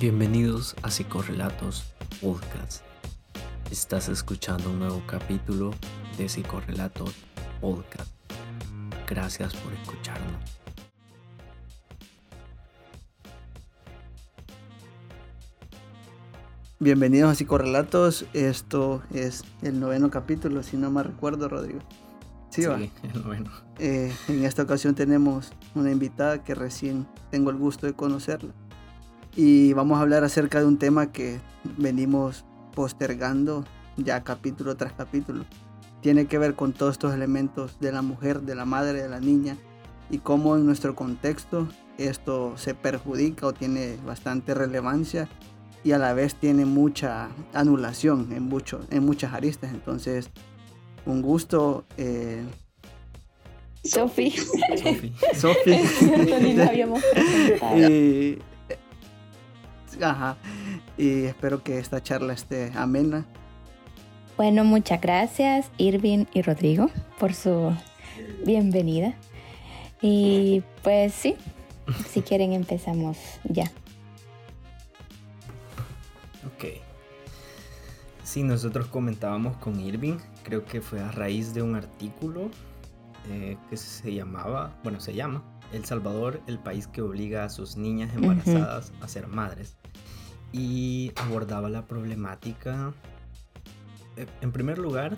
Bienvenidos a Psicorrelatos Podcast. Estás escuchando un nuevo capítulo de Psicorrelatos Podcast. Gracias por escucharnos. Bienvenidos a Psicorrelatos. Esto es el noveno capítulo, si no me recuerdo, Rodrigo. Sí, va? el noveno. Eh, en esta ocasión tenemos una invitada que recién tengo el gusto de conocerla. Y vamos a hablar acerca de un tema que venimos postergando ya capítulo tras capítulo. Tiene que ver con todos estos elementos de la mujer, de la madre, de la niña y cómo en nuestro contexto esto se perjudica o tiene bastante relevancia y a la vez tiene mucha anulación en, mucho, en muchas aristas. Entonces, un gusto. Eh... Sofi. Sofi. y, ajá. Y espero que esta charla esté amena. Bueno, muchas gracias Irving y Rodrigo por su bienvenida. Y pues sí, si quieren empezamos ya. Ok. Sí, nosotros comentábamos con Irving, creo que fue a raíz de un artículo eh, que se llamaba, bueno, se llama El Salvador, el país que obliga a sus niñas embarazadas a ser madres. Y abordaba la problemática, eh, en primer lugar,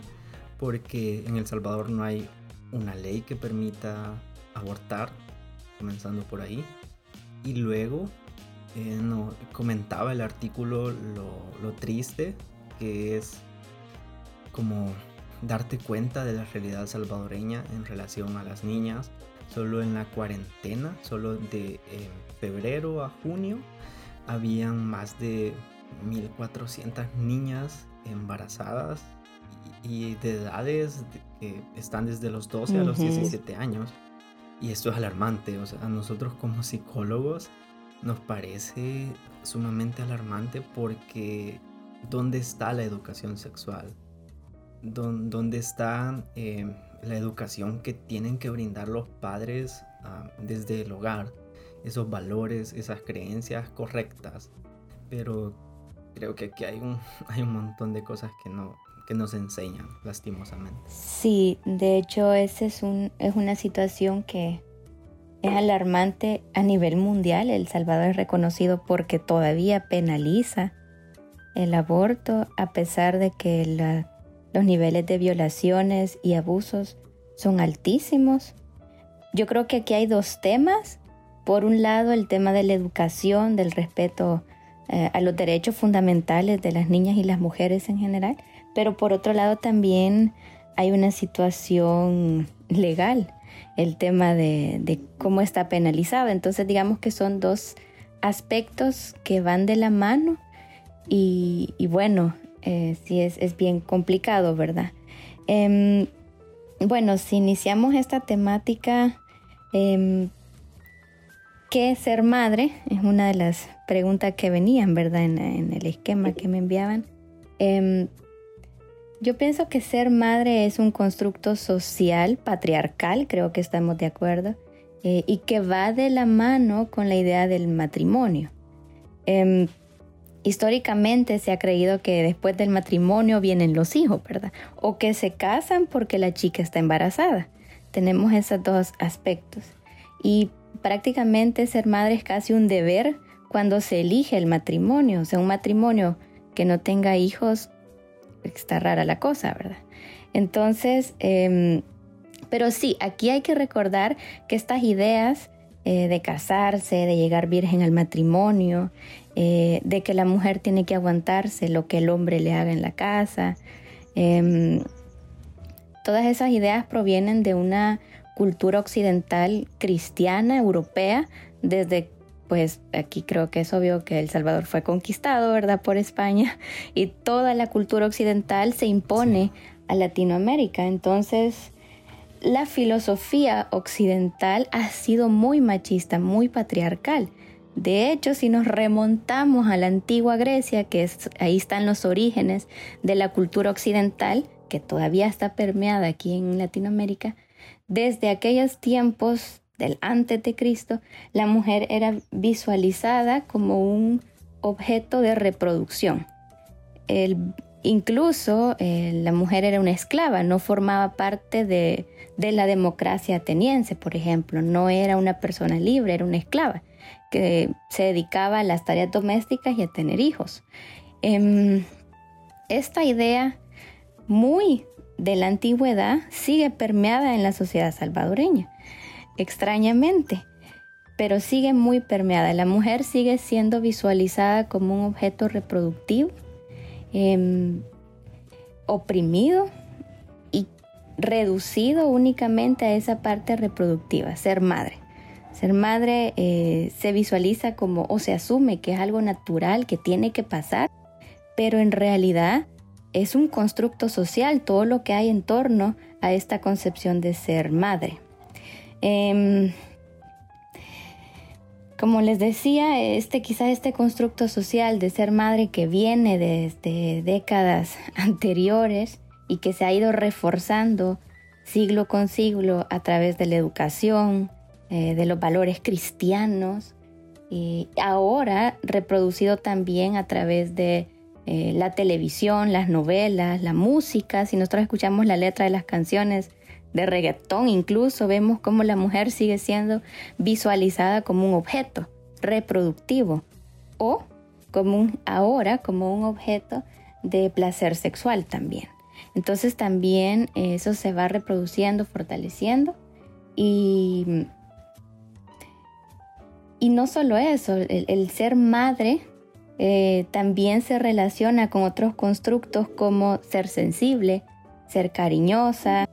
porque en El Salvador no hay una ley que permita abortar, comenzando por ahí. Y luego eh, no, comentaba el artículo lo, triste que es como darte cuenta de la realidad salvadoreña en relación a las niñas. Solo en la cuarentena, solo de febrero a junio, habían más de 1.400 niñas embarazadas y, de edades que están desde los 12 a los 17 años. Y esto es alarmante, o sea, a nosotros como psicólogos nos parece sumamente alarmante porque ¿dónde está la educación sexual? ¿Dónde está eh, la educación que tienen que brindar los padres ah, desde el hogar? Esos valores, esas creencias correctas. Pero creo que aquí hay un, hay un montón de cosas que no, que nos enseñan, lastimosamente. Sí, de hecho, esa es, un, es una situación que es alarmante a nivel mundial. El Salvador es reconocido porque todavía penaliza el aborto a pesar de que los niveles de violaciones y abusos son altísimos. Yo creo que aquí hay dos temas. Por un lado, el tema de la educación, del respeto eh, a los derechos fundamentales de las niñas y las mujeres en general, pero por otro lado también hay una situación legal el tema de, cómo está penalizado. Entonces digamos que son dos aspectos que van de la mano y, bueno, eh, sí es, bien complicado, ¿verdad? Em, bueno, si iniciamos esta temática, eh, ¿qué es ser madre? Es una de las preguntas que venían, ¿verdad? En, el esquema que me enviaban. Em, yo pienso que ser madre es un constructo social, patriarcal, creo que estamos de acuerdo, eh, y que va de la mano con la idea del matrimonio. Em, históricamente se ha creído que después del matrimonio vienen los hijos, ¿verdad? O que se casan porque la chica está embarazada. Tenemos esos dos aspectos. Y prácticamente ser madre es casi un deber cuando se elige el matrimonio. O sea, un matrimonio que no tenga hijos está rara la cosa, ¿verdad? Entonces, em, pero sí, aquí hay que recordar que estas ideas eh, de casarse, de llegar virgen al matrimonio, eh, de que la mujer tiene que aguantarse lo que el hombre le haga en la casa, em, todas esas ideas provienen de una cultura occidental cristiana, europea, desde pues aquí creo que es obvio que El Salvador fue conquistado, ¿verdad?, por España y toda la cultura occidental se impone a Latinoamérica. Entonces, la filosofía occidental ha sido muy machista, muy patriarcal. De hecho, si nos remontamos a la antigua Grecia, que es, ahí están los orígenes de la cultura occidental, que todavía está permeada aquí en Latinoamérica, desde aquellos tiempos del antes de Cristo, la mujer era visualizada como un objeto de reproducción. incluso eh, la mujer era una esclava, no formaba parte de, la democracia ateniense, por ejemplo, no era una persona libre, era una esclava que se dedicaba a las tareas domésticas y a tener hijos. Em, esta idea muy de la antigüedad sigue permeada en la sociedad salvadoreña, extrañamente, pero sigue muy permeada. La mujer sigue siendo visualizada como un objeto reproductivo, em, oprimido y reducido únicamente a esa parte reproductiva, ser madre. Ser madre eh, se visualiza como o se asume que es algo natural, que tiene que pasar, pero en realidad es un constructo social todo lo que hay en torno a esta concepción de ser madre. Em, como les decía, este quizás este constructo social de ser madre que viene desde décadas anteriores y que se ha ido reforzando siglo con siglo a través de la educación, eh, de los valores cristianos, y ahora reproducido también a través de eh, la televisión, las novelas, la música, si nosotros escuchamos la letra de las canciones de reggaetón, incluso vemos cómo la mujer sigue siendo visualizada como un objeto reproductivo o como ahora como un objeto de placer sexual también. Entonces también eso se va reproduciendo, fortaleciendo y, y no solo eso, el ser madre eh, también se relaciona con otros constructos como ser sensible, ser cariñosa,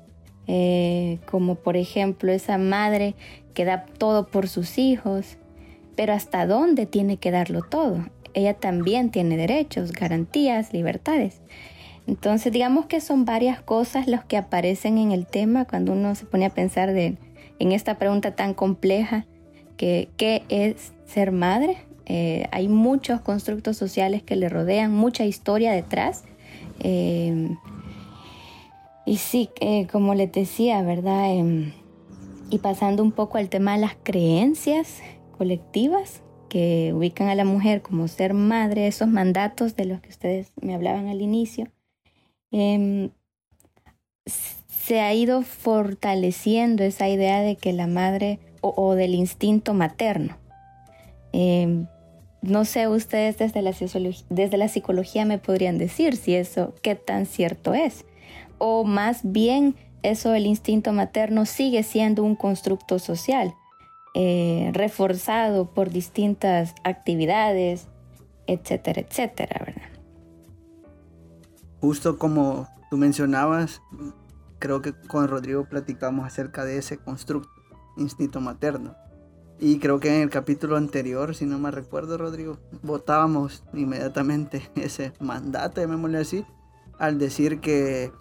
eh, como por ejemplo esa madre que da todo por sus hijos, pero hasta dónde tiene que darlo todo. Ella también tiene derechos, garantías, libertades. Entonces digamos que son varias cosas las que aparecen en el tema cuando uno se pone a pensar en esta pregunta tan compleja que qué es ser madre eh, hay muchos constructos sociales que le rodean, mucha historia detrás. Eh, y sí, eh, como les decía, ¿verdad? Em, y pasando un poco al tema de las creencias colectivas que ubican a la mujer como ser madre, esos mandatos de los que ustedes me hablaban al inicio, em, se ha ido fortaleciendo esa idea de que la madre o, del instinto materno. Em, no sé ustedes desde la, desde la psicología me podrían decir si eso, qué tan cierto es. O más bien eso del instinto materno sigue siendo un constructo social, eh, reforzado por distintas actividades, etcétera, etcétera, ¿verdad? Justo como tú mencionabas, creo que con Rodrigo platicamos acerca de ese constructo, instinto materno y creo que en el capítulo anterior, si no me recuerdo, Rodrigo, votábamos inmediatamente ese mandato, llamémosle así, al decir que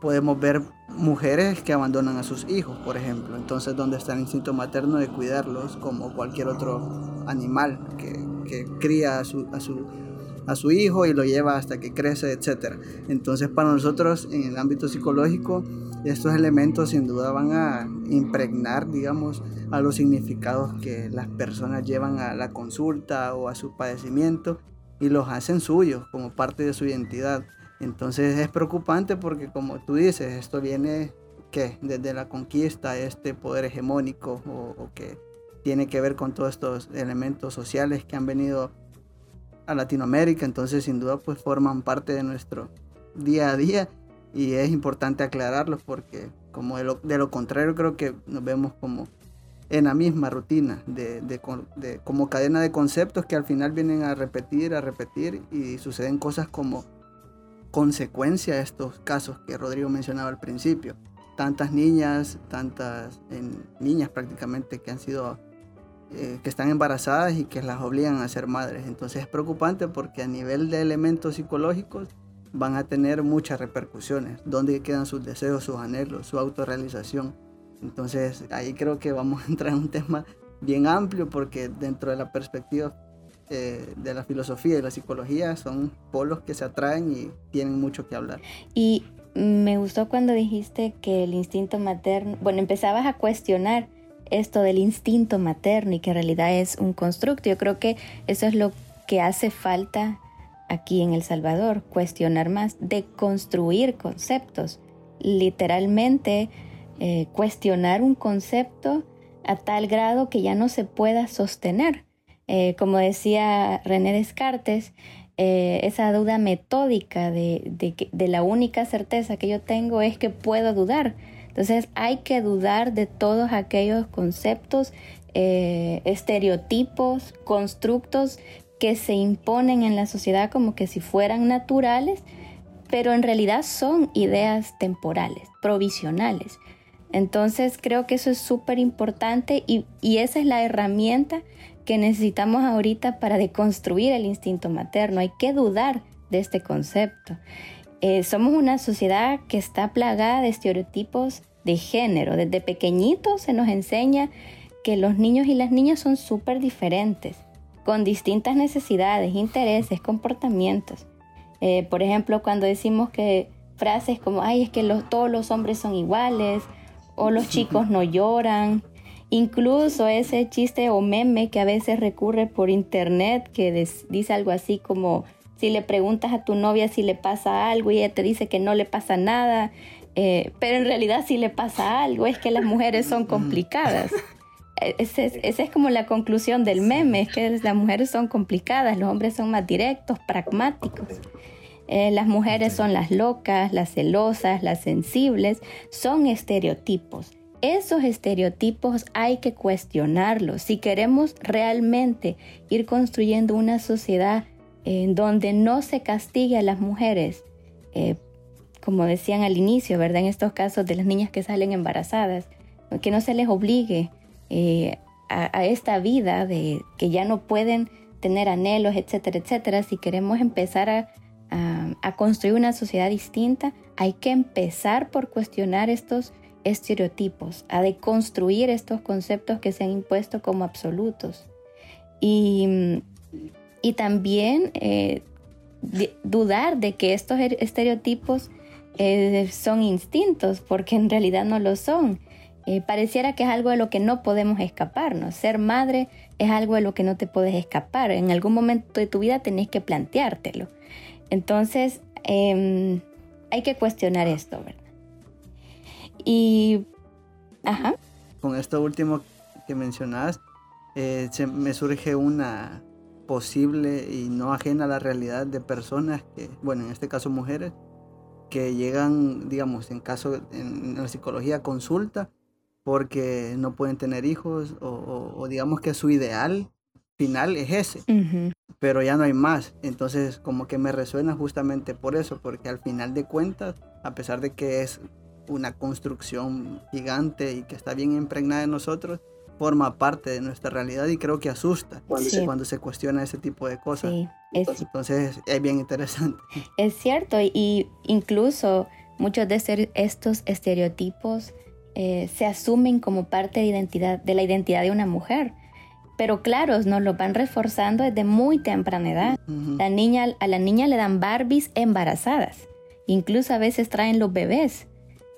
podemos ver mujeres que abandonan a sus hijos, por ejemplo. Entonces, donde está el instinto materno de cuidarlos como cualquier otro animal que, que cría a su, a su a su hijo y lo lleva hasta que crece, etc. Entonces para nosotros en el ámbito psicológico estos elementos sin duda van a impregnar, digamos, a los significados que las personas llevan a la consulta o a su padecimiento y los hacen suyos como parte de su identidad. Entonces es preocupante porque como tú dices, esto viene que desde la conquista, este poder hegemónico o, o que tiene que ver con todos estos elementos sociales que han venido a Latinoamérica, entonces sin duda pues forman parte de nuestro día a día y es importante aclararlos porque como de lo, contrario creo que nos vemos como en la misma rutina de, de, como cadena de conceptos que al final vienen a repetir, a repetir y suceden cosas como consecuencia de estos casos que Rodrigo mencionaba al principio. Tantas niñas, tantas niñas prácticamente que han sido eh, que están embarazadas y que las obligan a ser madres. Entonces es preocupante porque a nivel de elementos psicológicos van a tener muchas repercusiones. ¿Dónde quedan sus deseos, sus anhelos, su autorrealización? Entonces ahí creo que vamos a entrar en un tema bien amplio porque dentro de la perspectiva eh, de la filosofía y la psicología son polos que se atraen y tienen mucho que hablar. Y me gustó cuando dijiste que el instinto materno, bueno, empezabas a cuestionar esto del instinto materno y que en realidad es un constructo. Yo creo que eso es lo que hace falta aquí en El Salvador, cuestionar más, de construir conceptos, literalmente eh, cuestionar un concepto a tal grado que ya no se pueda sostener. Eh, como decía René Descartes, eh, esa duda metódica de, de, la única certeza que yo tengo es que puedo dudar. Entonces hay que dudar de todos aquellos conceptos, estereotipos, constructos que se imponen en la sociedad como que si fueran naturales, pero en realidad son ideas temporales, provisionales. Entonces creo que eso es súper importante y, esa es la herramienta que necesitamos ahorita para deconstruir el instinto materno. Hay que dudar de este concepto. Eh, somos una sociedad que está plagada de estereotipos de género. Desde pequeñitos se nos enseña que los niños y las niñas son súper diferentes con distintas necesidades, intereses, comportamientos. Eh, por ejemplo, cuando decimos que frases como, ay, es que todos los hombres son iguales, o los chicos no lloran, incluso ese chiste o meme que a veces recurre por internet que dice algo así como, si le preguntas a tu novia si le pasa algo y ella te dice que no le pasa nada, eh, pero en realidad sí le pasa algo, es que las mujeres son complicadas. Esa es, como la conclusión del meme, es que las mujeres son complicadas, los hombres son más directos, pragmáticos. Eh, las mujeres son las locas, las celosas, las sensibles, son estereotipos. Esos estereotipos hay que cuestionarlos. Si queremos realmente ir construyendo una sociedad en donde no se castigue a las mujeres, eh, como decían al inicio, ¿verdad? En estos casos de las niñas que salen embarazadas, que no se les obligue eh, a, esta vida de que ya no pueden tener anhelos, etcétera, etcétera, si queremos empezar a, construir una sociedad distinta, hay que empezar por cuestionar estos estereotipos, a deconstruir estos conceptos que se han impuesto como absolutos. Y, y también eh, dudar de que estos er, estereotipos eh, son instintos, porque en realidad no lo son. Eh, pareciera que es algo de lo que no podemos escaparnos. Ser madre es algo de lo que no te puedes escapar. En algún momento de tu vida tenés que planteártelo. Entonces, em, hay que cuestionar esto, ¿verdad? Y, ajá. Con esto último que mencionas, eh, me surge una posible y no ajena a la realidad de personas que, bueno, en este caso mujeres, que llegan, digamos, en caso, en, la psicología, consulta porque no pueden tener hijos o, digamos que su ideal final es ese, pero ya no hay más. Entonces como que me resuena justamente por eso, porque al final de cuentas, a pesar de que es una construcción gigante y que está bien impregnada en nosotros, forma parte de nuestra realidad y creo que asusta cuando, se, cuestiona ese tipo de cosas. Entonces es bien interesante. Es cierto, y incluso muchos de estos estereotipos eh, se asumen como parte de, identidad, de la identidad de una mujer. Pero claro, nos lo van reforzando desde muy temprana edad. la niña, a la niña le dan Barbies embarazadas. Incluso a veces traen los bebés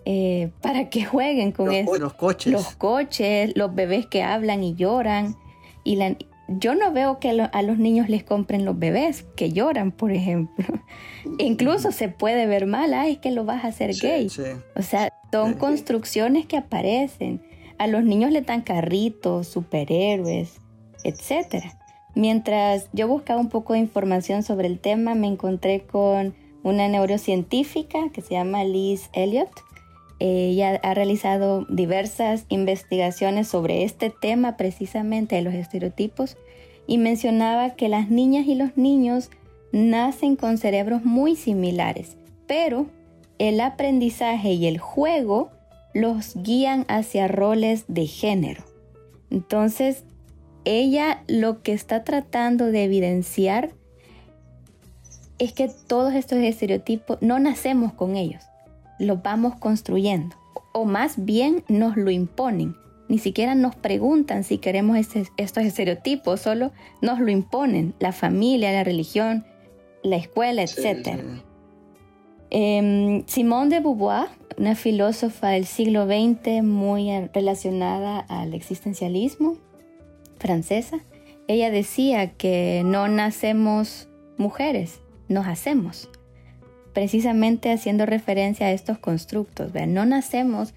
eh, para que jueguen con los, Los coches. Los coches, los bebés que hablan y lloran. Y la, yo no veo que a los niños les compren los bebés que lloran, por ejemplo. Incluso se puede ver mal, ay, es que lo vas a hacer gay. O sea, son construcciones que aparecen. A los niños le dan carritos, superhéroes, etc. Mientras yo buscaba un poco de información sobre el tema, me encontré con una neurocientífica que se llama Liz Elliott. Ella ha realizado diversas investigaciones sobre este tema precisamente de los estereotipos y mencionaba que las niñas y los niños nacen con cerebros muy similares, pero el aprendizaje y el juego los guían hacia roles de género. Entonces, ella lo que está tratando de evidenciar es que todos estos estereotipos no nacemos con ellos, los vamos construyendo, o más bien nos lo imponen. Ni siquiera nos preguntan si queremos estos estereotipos, solo nos lo imponen la familia, la religión, la escuela, etc. Em, Simone de Beauvoir, una filósofa del siglo XX muy relacionada al existencialismo, francesa, ella decía que no nacemos mujeres, nos hacemos. Precisamente haciendo referencia a estos constructos. ¿vean? No nacemos.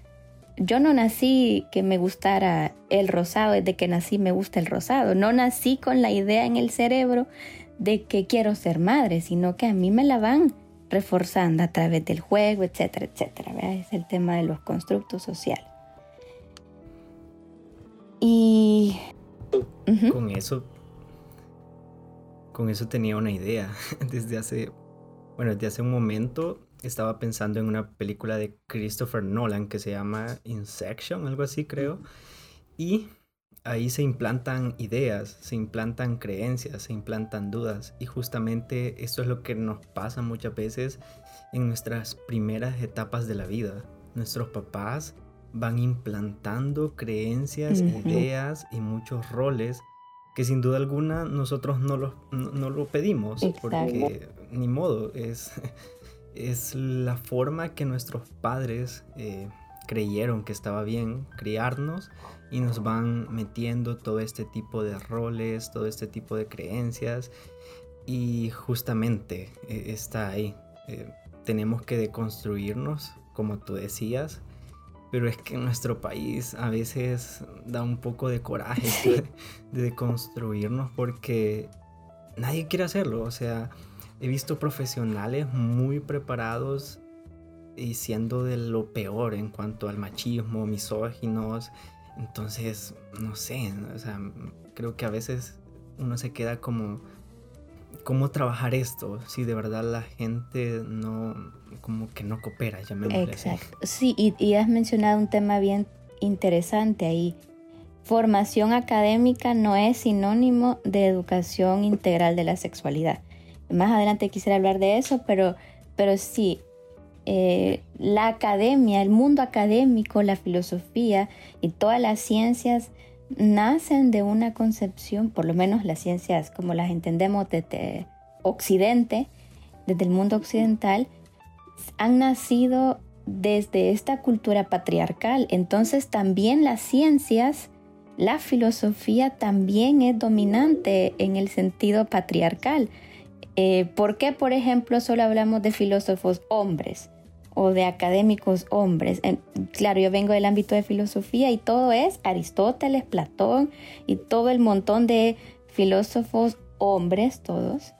Yo no nací que me gustara el rosado, desde que nací me gusta el rosado. No nací con la idea en el cerebro de que quiero ser madre, sino que a mí me la van reforzando a través del juego, etcétera, etcétera. Es el tema de los constructos sociales. Y con eso con eso tenía una idea desde hace bueno, desde hace un momento estaba pensando en una película de Christopher Nolan que se llama Insection, algo así creo. Y ahí se implantan ideas, se implantan creencias, se implantan dudas. Y justamente esto es lo que nos pasa muchas veces en nuestras primeras etapas de la vida. Nuestros papás van implantando creencias, ideas y muchos roles que sin duda alguna nosotros no lo, no, lo pedimos porque ni modo, es, es la forma que nuestros padres eh, creyeron que estaba bien criarnos y nos van metiendo todo este tipo de roles, todo este tipo de creencias y justamente eh, está ahí. Eh, tenemos que deconstruirnos, como tú decías, pero es que en nuestro país a veces da un poco de coraje de, construirnos porque nadie quiere hacerlo. O sea, he visto profesionales muy preparados y siendo de lo peor en cuanto al machismo, misóginos. Entonces, no sé, o sea, creo que a veces uno se queda como cómo trabajar esto si de verdad la gente no, como que no coopera, me Exacto. Sí, y, has mencionado un tema bien interesante ahí. Formación académica no es sinónimo de educación integral de la sexualidad. Más adelante quisiera hablar de eso, pero, pero sí, eh, la academia, el mundo académico, la filosofía y todas las ciencias nacen de una concepción, por lo menos las ciencias como las entendemos desde Occidente, desde el mundo occidental, han nacido desde esta cultura patriarcal. Entonces también las ciencias, la filosofía también es dominante en el sentido patriarcal. Eh, ¿Por qué, por ejemplo, solo hablamos de filósofos hombres? o de académicos hombres. claro, yo vengo del ámbito de filosofía y todo es Aristóteles, Platón y todo el montón de filósofos hombres, todos.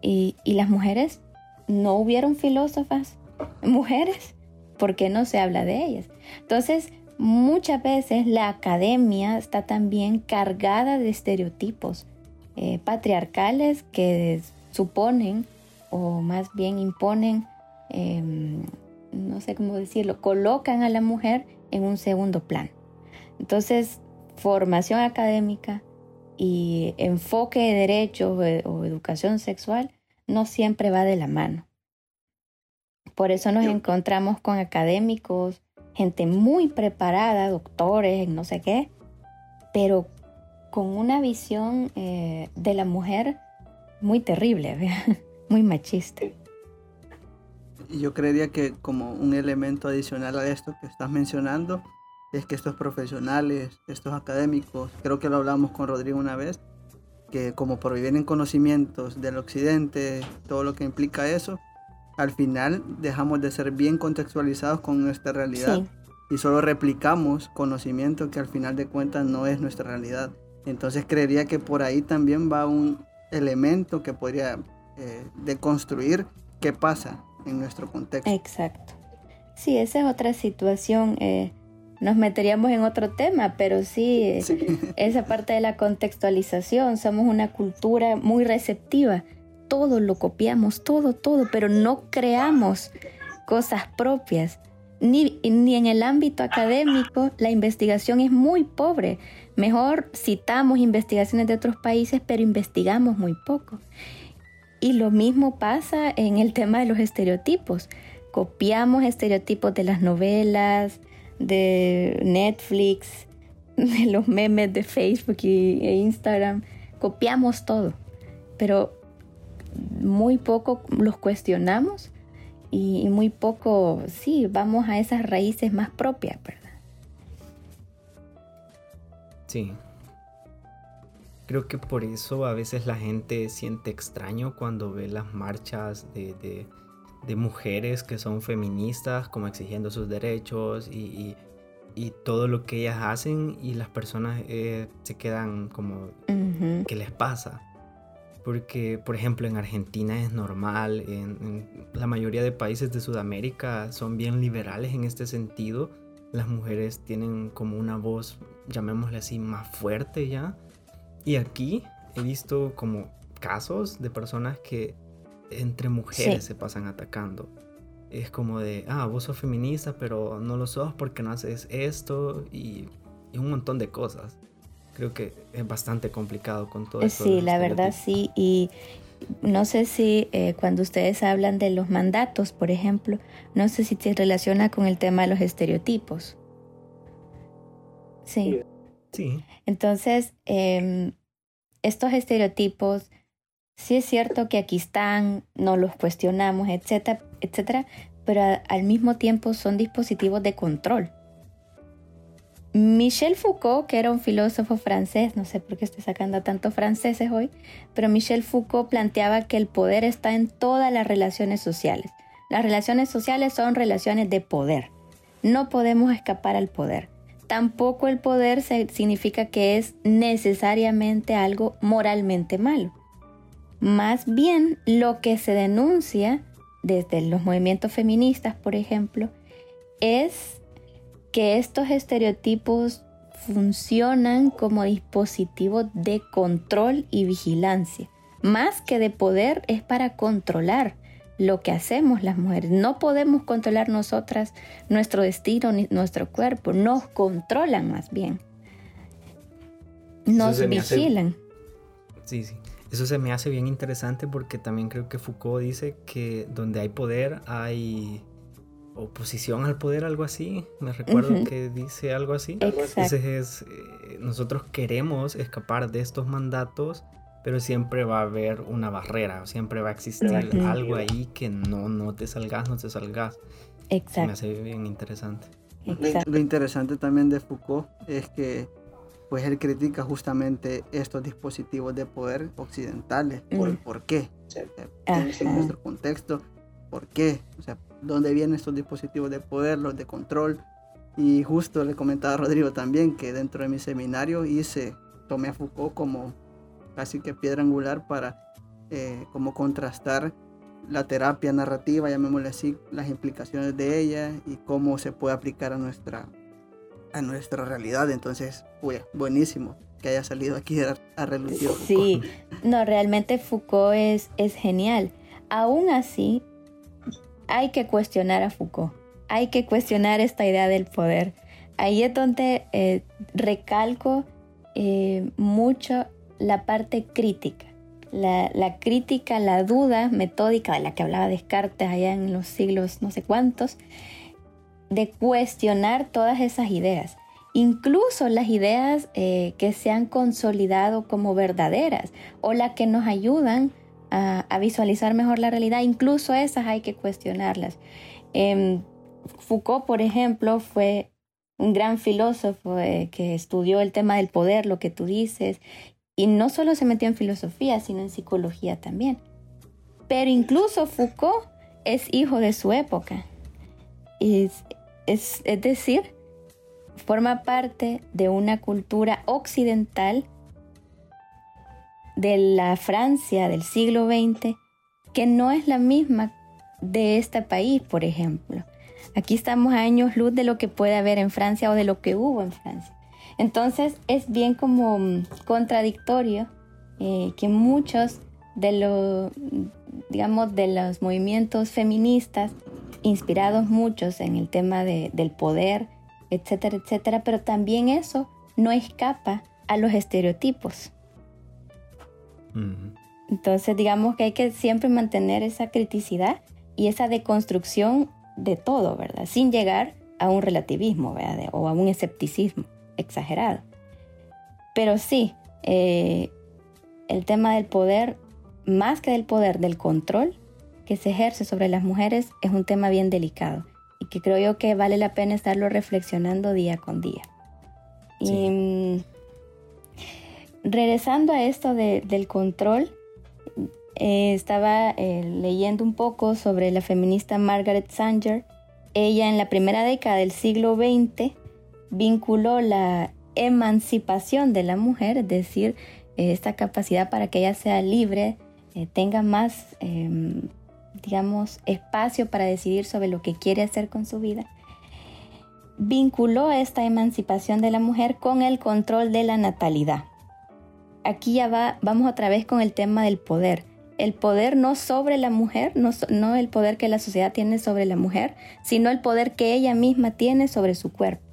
Y, las mujeres, no hubieron filósofas mujeres, ¿por qué no se habla de ellas? Entonces, muchas veces la academia está también cargada de estereotipos eh, patriarcales que suponen o más bien imponen em, no sé cómo decirlo, colocan a la mujer en un segundo plano. Entonces, formación académica y enfoque de derechos o educación sexual no siempre va de la mano. Por eso nos encontramos con académicos, gente muy preparada, doctores, no sé qué, pero con una visión eh, de la mujer muy terrible, muy machista yo creería que como un elemento adicional a esto que estás mencionando es que estos profesionales, estos académicos, creo que lo hablamos con Rodrigo una vez, que como provienen conocimientos del occidente, todo lo que implica eso, al final dejamos de ser bien contextualizados con nuestra realidad y solo replicamos conocimiento que al final de cuentas no es nuestra realidad. Entonces creería que por ahí también va un elemento que podría eh, deconstruir qué pasa en nuestro contexto. Exacto. Sí, esa es otra situación. Eh, nos meteríamos en otro tema, pero sí, eh, esa parte de la contextualización. Somos una cultura muy receptiva. Todo lo copiamos, todo, todo, pero no creamos cosas propias. Ni, ni en el ámbito académico la investigación es muy pobre. Mejor citamos investigaciones de otros países, pero investigamos muy poco. Y lo mismo pasa en el tema de los estereotipos. Copiamos estereotipos de las novelas, de Netflix, de los memes de Facebook e Instagram. Copiamos todo, pero muy poco los cuestionamos y, muy poco, sí, vamos a esas raíces más propias, ¿verdad? Sí. Creo que por eso a veces la gente siente extraño cuando ve las marchas de, de, mujeres que son feministas, como exigiendo sus derechos y, y, todo lo que ellas hacen y las personas eh, se quedan como, ¿qué les pasa? Porque, por ejemplo, en Argentina es normal, en, la mayoría de países de Sudamérica son bien liberales en este sentido. Las mujeres tienen como una voz, llamémosle así, más fuerte ya. Y aquí he visto como casos de personas que entre mujeres se pasan atacando. Es como de, ah, vos sos feminista, pero no lo sos porque no haces esto y, y un montón de cosas creo que es bastante complicado con todo eso. Sí, la verdad sí. Y no sé si eh, cuando ustedes hablan de los mandatos, por ejemplo, no sé si se relaciona con el tema de los estereotipos. Sí. Sí. Entonces, em, estos estereotipos, sí es cierto que aquí están, no los cuestionamos, etcétera, etcétera, pero al mismo tiempo son dispositivos de control. Michel Foucault, que era un filósofo francés, no sé por qué estoy sacando tantos franceses hoy, pero Michel Foucault planteaba que el poder está en todas las relaciones sociales. Las relaciones sociales son relaciones de poder. No podemos escapar al poder. Tampoco el poder significa que es necesariamente algo moralmente malo. Más bien lo que se denuncia desde los movimientos feministas, por ejemplo, es que estos estereotipos funcionan como dispositivos de control y vigilancia. Más que de poder es para controlar lo que hacemos las mujeres. No podemos controlar nosotras nuestro destino ni nuestro cuerpo. Nos controlan más bien. Nos vigilan. Sí, sí. Eso se me hace bien interesante porque también creo que Foucault dice que donde hay poder hay oposición al poder, algo así. Me recuerdo que dice algo así. Entonces es, eh, nosotros queremos escapar de estos mandatos, pero siempre va a haber una barrera, siempre va a existir algo ahí que no, no te salgas, no te salgas. Exacto. Me hace bien interesante. Lo interesante también de Foucault es que pues él critica justamente estos dispositivos de poder occidentales. ¿Por, ¿por qué? en nuestro contexto, ¿por qué? O sea, dónde vienen estos dispositivos de poder, los de control. Y justo le comentaba a Rodrigo también que dentro de mi seminario hice, tomé a Foucault como casi que piedra angular para eh, contrastar la terapia narrativa, llamémosle así, las implicaciones de ella y cómo se puede aplicar a nuestra, a nuestra realidad. Entonces, fue buenísimo que haya salido aquí a, a relucir. Sí, no, realmente Foucault es, es genial. Aún así, hay que cuestionar a Foucault, hay que cuestionar esta idea del poder. Ahí es donde eh, recalco eh, mucho la parte crítica, la, la, crítica, la duda metódica de la que hablaba Descartes allá en los siglos no sé cuántos, de cuestionar todas esas ideas, incluso las ideas eh, que se han consolidado como verdaderas o las que nos ayudan a, visualizar mejor la realidad. Incluso esas hay que cuestionarlas. Em, Foucault, por ejemplo, fue un gran filósofo eh, que estudió el tema del poder, lo que tú dices, y no solo se metió en filosofía, sino en psicología también. Pero incluso Foucault es hijo de su época. Es, es, decir, forma parte de una cultura occidental de la Francia del siglo XX que no es la misma de este país, por ejemplo. Aquí estamos a años luz de lo que puede haber en Francia o de lo que hubo en Francia. Entonces es bien como mm, contradictorio eh, que muchos de los, digamos, de los movimientos feministas, inspirados muchos en el tema del poder, etcétera, etcétera, pero también eso no escapa a los estereotipos. Entonces, digamos que hay que siempre mantener esa criticidad y esa deconstrucción de todo, ¿verdad? Sin llegar a un relativismo, ¿verdad? O a un escepticismo exagerado. Pero sí, eh, el tema del poder, más que del poder, del control que se ejerce sobre las mujeres, es un tema bien delicado y que creo yo que vale la pena estarlo reflexionando día con día. Y mm, regresando a esto del control, eh, estaba eh, leyendo un poco sobre la feminista Margaret Sanger. Ella en la primera década del siglo XX vinculó la emancipación de la mujer, es decir, esta capacidad para que ella sea libre, tenga más, em, digamos, espacio para decidir sobre lo que quiere hacer con su vida vinculó esta emancipación de la mujer con el control de la natalidad. Aquí ya va, vamos otra vez con el tema del poder. El poder no sobre la mujer, no el poder que la sociedad tiene sobre la mujer, sino el poder que ella misma tiene sobre su cuerpo.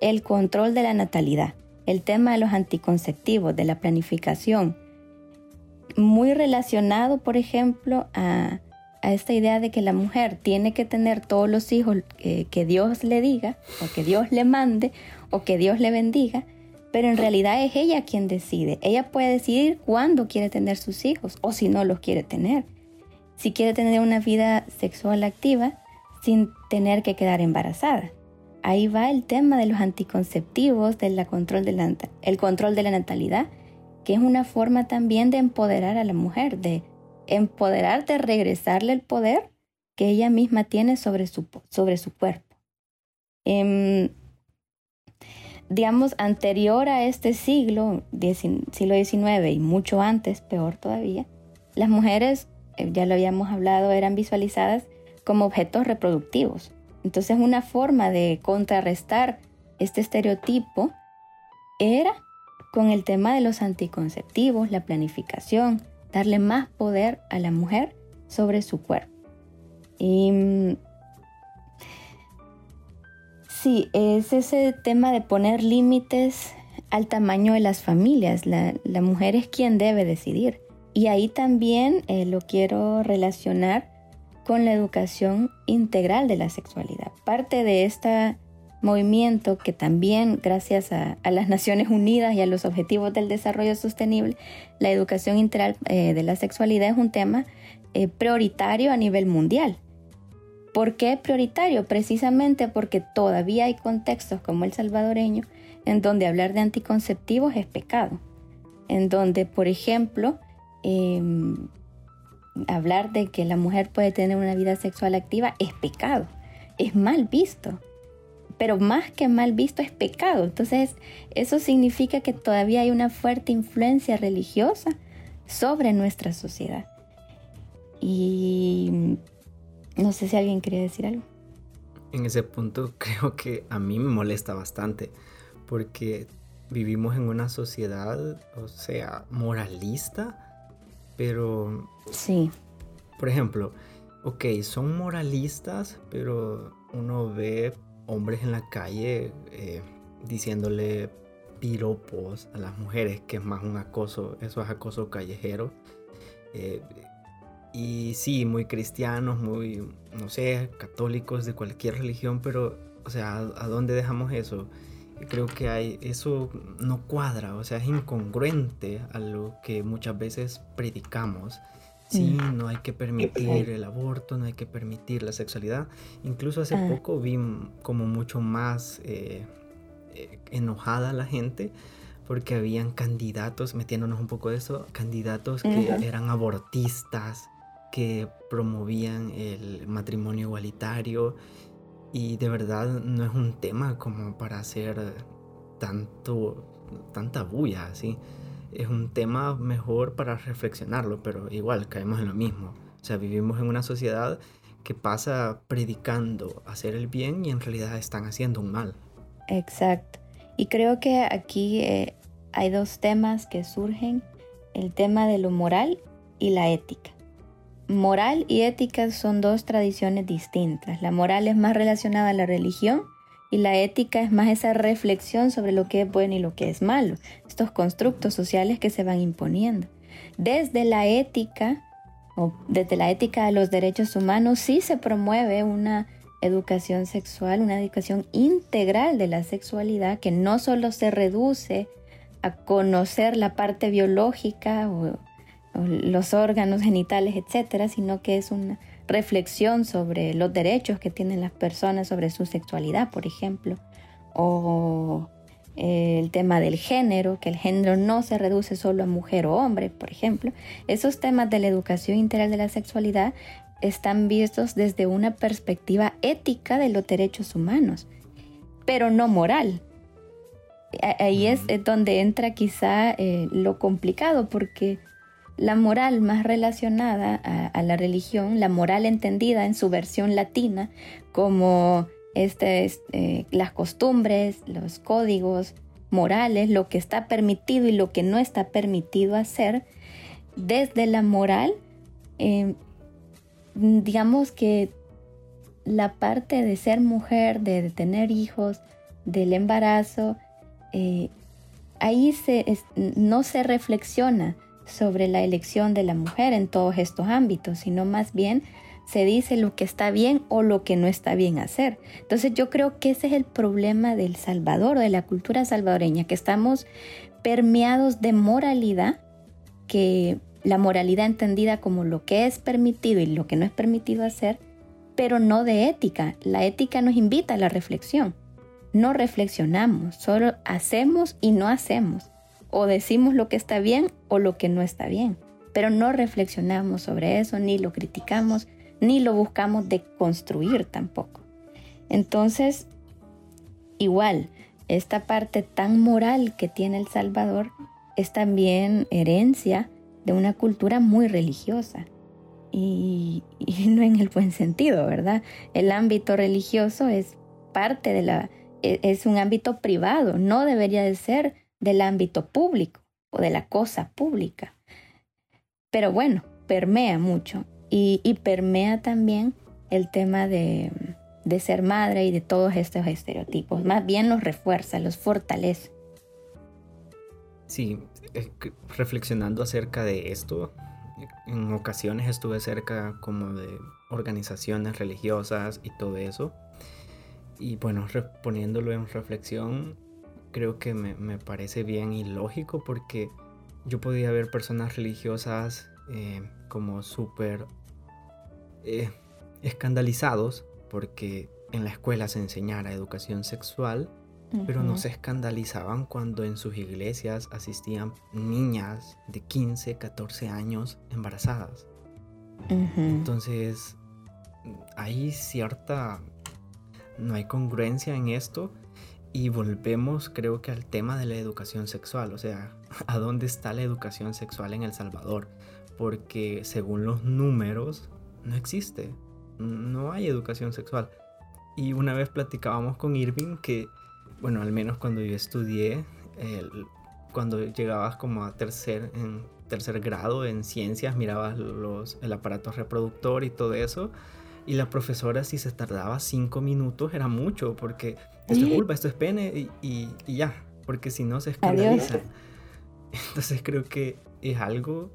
El control de la natalidad, el tema de los anticonceptivos, de la planificación, muy relacionado, por ejemplo, a, esta idea de que la mujer tiene que tener todos los hijos que Dios le diga, o que Dios le mande, o que Dios le bendiga, pero en realidad es ella quien decide. Ella puede decidir cuándo quiere tener sus hijos o si no los quiere tener. Si quiere tener una vida sexual activa sin tener que quedar embarazada. Ahí va el tema de los anticonceptivos, del control de el control de la natalidad, que es una forma también de empoderar a la mujer, de empoderarte, regresarle el poder que ella misma tiene sobre su, sobre su cuerpo. Em, digamos, anterior a este siglo, siglo XIX y mucho antes, peor todavía, las mujeres, eh, ya lo habíamos hablado, eran visualizadas como objetos reproductivos. Entonces una forma de contrarrestar este estereotipo era con el tema de los anticonceptivos, la planificación, darle más poder a la mujer sobre su cuerpo. Y mm, sí, es ese tema de poner límites al tamaño de las familias. La, mujer es quien debe decidir. Y ahí también eh, lo quiero relacionar con la educación integral de la sexualidad. Parte de esta movimiento que también gracias a, las Naciones Unidas y a los Objetivos del Desarrollo Sostenible, la educación integral eh, de la sexualidad es un tema eh, prioritario a nivel mundial. ¿Por qué prioritario? Precisamente porque todavía hay contextos como el salvadoreño en donde hablar de anticonceptivos es pecado, en donde, por ejemplo, em, hablar de que la mujer puede tener una vida sexual activa es pecado, es mal visto pero más que mal visto es pecado. Entonces, eso significa que todavía hay una fuerte influencia religiosa sobre nuestra sociedad. Y no sé si alguien quería decir algo. En ese punto creo que a mí me molesta bastante porque vivimos en una sociedad, o sea, moralista, pero... Sí. Por ejemplo, ok, son moralistas, pero uno ve hombres en la calle eh, diciéndole piropos a las mujeres, que es más un acoso, eso es acoso callejero. Eh, y sí, muy cristianos, muy, no sé, católicos de cualquier religión, pero, o sea, ¿a, dónde dejamos eso? Creo que hay, eso no cuadra, o sea, es incongruente a lo que muchas veces predicamos. Sí, mm. no hay que permitir el aborto, no hay que permitir la sexualidad. Incluso hace ah. poco vi como mucho más eh, eh, enojada la gente porque habían candidatos, metiéndonos un poco de eso, candidatos que eran abortistas, que promovían el matrimonio igualitario y de verdad no es un tema como para hacer tanto, tanta bulla así es un tema mejor para reflexionarlo, pero igual caemos en lo mismo. O sea, vivimos en una sociedad que pasa predicando hacer el bien y en realidad están haciendo un mal. Exacto. Y creo que aquí eh, hay dos temas que surgen, el tema de lo moral y la ética. Moral y ética son dos tradiciones distintas. La moral es más relacionada a la religión y la ética es más esa reflexión sobre lo que es bueno y lo que es malo, estos constructos sociales que se van imponiendo. Desde la ética, o desde la ética de los derechos humanos, sí se promueve una educación sexual, una educación integral de la sexualidad que no solo se reduce a conocer la parte biológica o, los órganos genitales, etcétera, sino que es una reflexión sobre los derechos que tienen las personas sobre su sexualidad, por ejemplo, o el tema del género, que el género no se reduce solo a mujer o hombre, por ejemplo. Esos temas de la educación integral de la sexualidad están vistos desde una perspectiva ética de los derechos humanos, pero no moral. Ahí es donde entra quizá eh, lo complicado, porque la moral más relacionada a, la religión, la moral entendida en su versión latina como este, eh, las costumbres, los códigos morales, lo que está permitido y lo que no está permitido hacer, desde la moral, eh, digamos que la parte de ser mujer, de, tener hijos, del embarazo, eh, ahí se, no se reflexiona sobre la elección de la mujer en todos estos ámbitos, sino más bien se dice lo que está bien o lo que no está bien hacer. Entonces yo creo que ese es el problema del Salvador o de la cultura salvadoreña, que estamos permeados de moralidad, que la moralidad entendida como lo que es permitido y lo que no es permitido hacer, pero no de ética. La ética nos invita a la reflexión. No reflexionamos, solo hacemos y no hacemos. O decimos lo que está bien o lo que no está bien. Pero no reflexionamos sobre eso, ni lo criticamos, ni lo buscamos deconstruir tampoco. Entonces, igual, esta parte tan moral que tiene El Salvador es también herencia de una cultura muy religiosa. Y, no en el buen sentido, ¿verdad? El ámbito religioso es parte de la, e, es un ámbito privado, no debería de ser del ámbito público o de la cosa pública. Pero bueno, permea mucho y, permea también el tema de, de ser madre y de todos estos estereotipos. Más bien los refuerza, los fortalece. Sí, eh, reflexionando acerca de esto, en ocasiones estuve cerca como de organizaciones religiosas y todo eso. Y bueno, poniéndolo en reflexión, creo que me, parece bien y lógico porque yo podía ver personas religiosas eh, como súper eh, escandalizados porque en la escuela se enseñara educación sexual pero no se escandalizaban cuando en sus iglesias asistían niñas de 15, 14 años embarazadas. Entonces, hay cierta, no hay congruencia en esto y volvemos creo que al tema de la educación sexual, o sea, ¿a dónde está la educación sexual en El Salvador? Porque según los números, no existe, no hay educación sexual. Y una vez platicábamos con Irving que bueno, al menos cuando yo estudié, cuando llegabas como a tercer, tercer grado en ciencias, mirabas los, el aparato reproductor y todo eso, y la profesora si se tardaba cinco minutos era mucho, porque esto es vulva, esto es pene, y, ya, porque si no se escandaliza. Entonces creo que es algo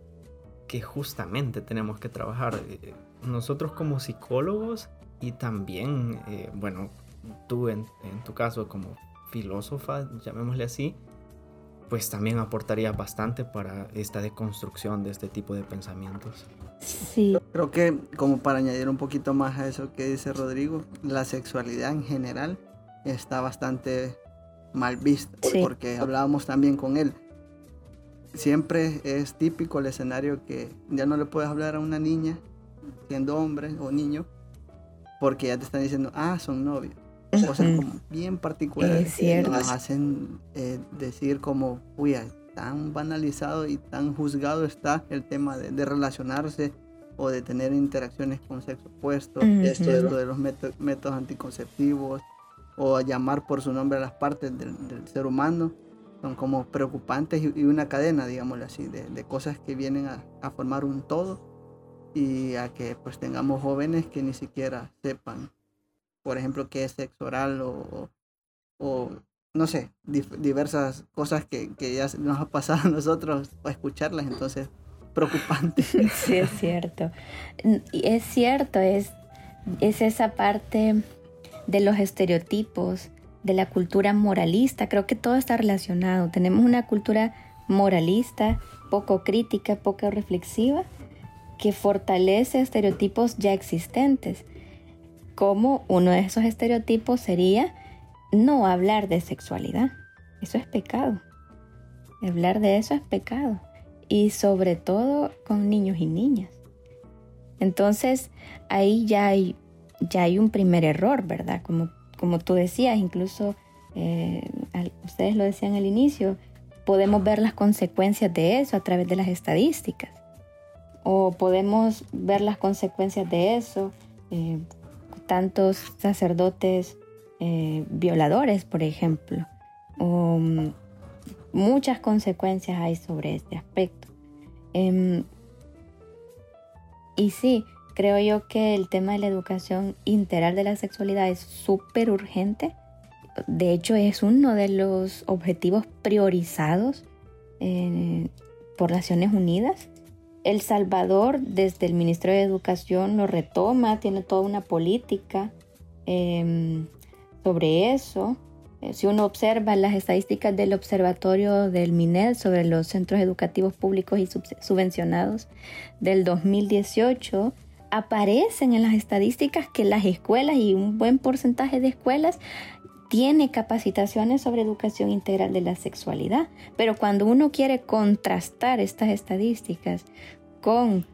que justamente tenemos que trabajar. Eh, nosotros como psicólogos y también, eh, bueno, tú en, en, tu caso como filósofa, llamémosle así, pues también aportaría bastante para esta deconstrucción de este tipo de pensamientos. Sí. Creo que como para añadir un poquito más a eso que dice Rodrigo, la sexualidad en general está bastante mal vista, porque hablábamos también con él. Siempre es típico el escenario que ya no le puedes hablar a una niña, siendo hombre o niño, porque ya te están diciendo, ah, son novios cosas como bien particulares que nos hacen eh, decir como, uy, tan banalizado y tan juzgado está el tema de, relacionarse o de tener interacciones con sexo opuesto, esto, de los métodos anticonceptivos o llamar por su nombre a las partes del, ser humano, son como preocupantes y, una cadena, digámoslo así, de, cosas que vienen a, a, formar un todo y a que pues tengamos jóvenes que ni siquiera sepan por ejemplo, qué es sexo oral o, o no sé, diversas cosas que, que, ya nos ha pasado a nosotros a escucharlas, entonces preocupante. Sí, es cierto. Es cierto, es, es esa parte de los estereotipos, de la cultura moralista, creo que todo está relacionado. Tenemos una cultura moralista, poco crítica, poco reflexiva, que fortalece estereotipos ya existentes como uno de esos estereotipos sería no hablar de sexualidad. Eso es pecado. Hablar de eso es pecado. Y sobre todo con niños y niñas. Entonces, ahí ya hay, ya hay un primer error, ¿verdad? Como, como tú decías, incluso eh, ustedes lo decían al inicio, podemos ver las consecuencias de eso a través de las estadísticas. O podemos ver las consecuencias de eso, eh, tantos sacerdotes eh, violadores, por ejemplo. Muchas consecuencias hay sobre este aspecto. Em, y sí, creo yo que el tema de la educación integral de la sexualidad es súper urgente. De hecho, es uno de los objetivos priorizados eh, por Naciones Unidas. El Salvador, desde el Ministerio de Educación, lo retoma, tiene toda una política em, sobre eso. Eh, si uno observa las estadísticas del Observatorio del MINED sobre los centros educativos públicos y subvencionados del 2018, aparecen en las estadísticas que las escuelas y un buen porcentaje de escuelas tiene capacitaciones sobre educación integral de la sexualidad. Pero cuando uno quiere contrastar estas estadísticas con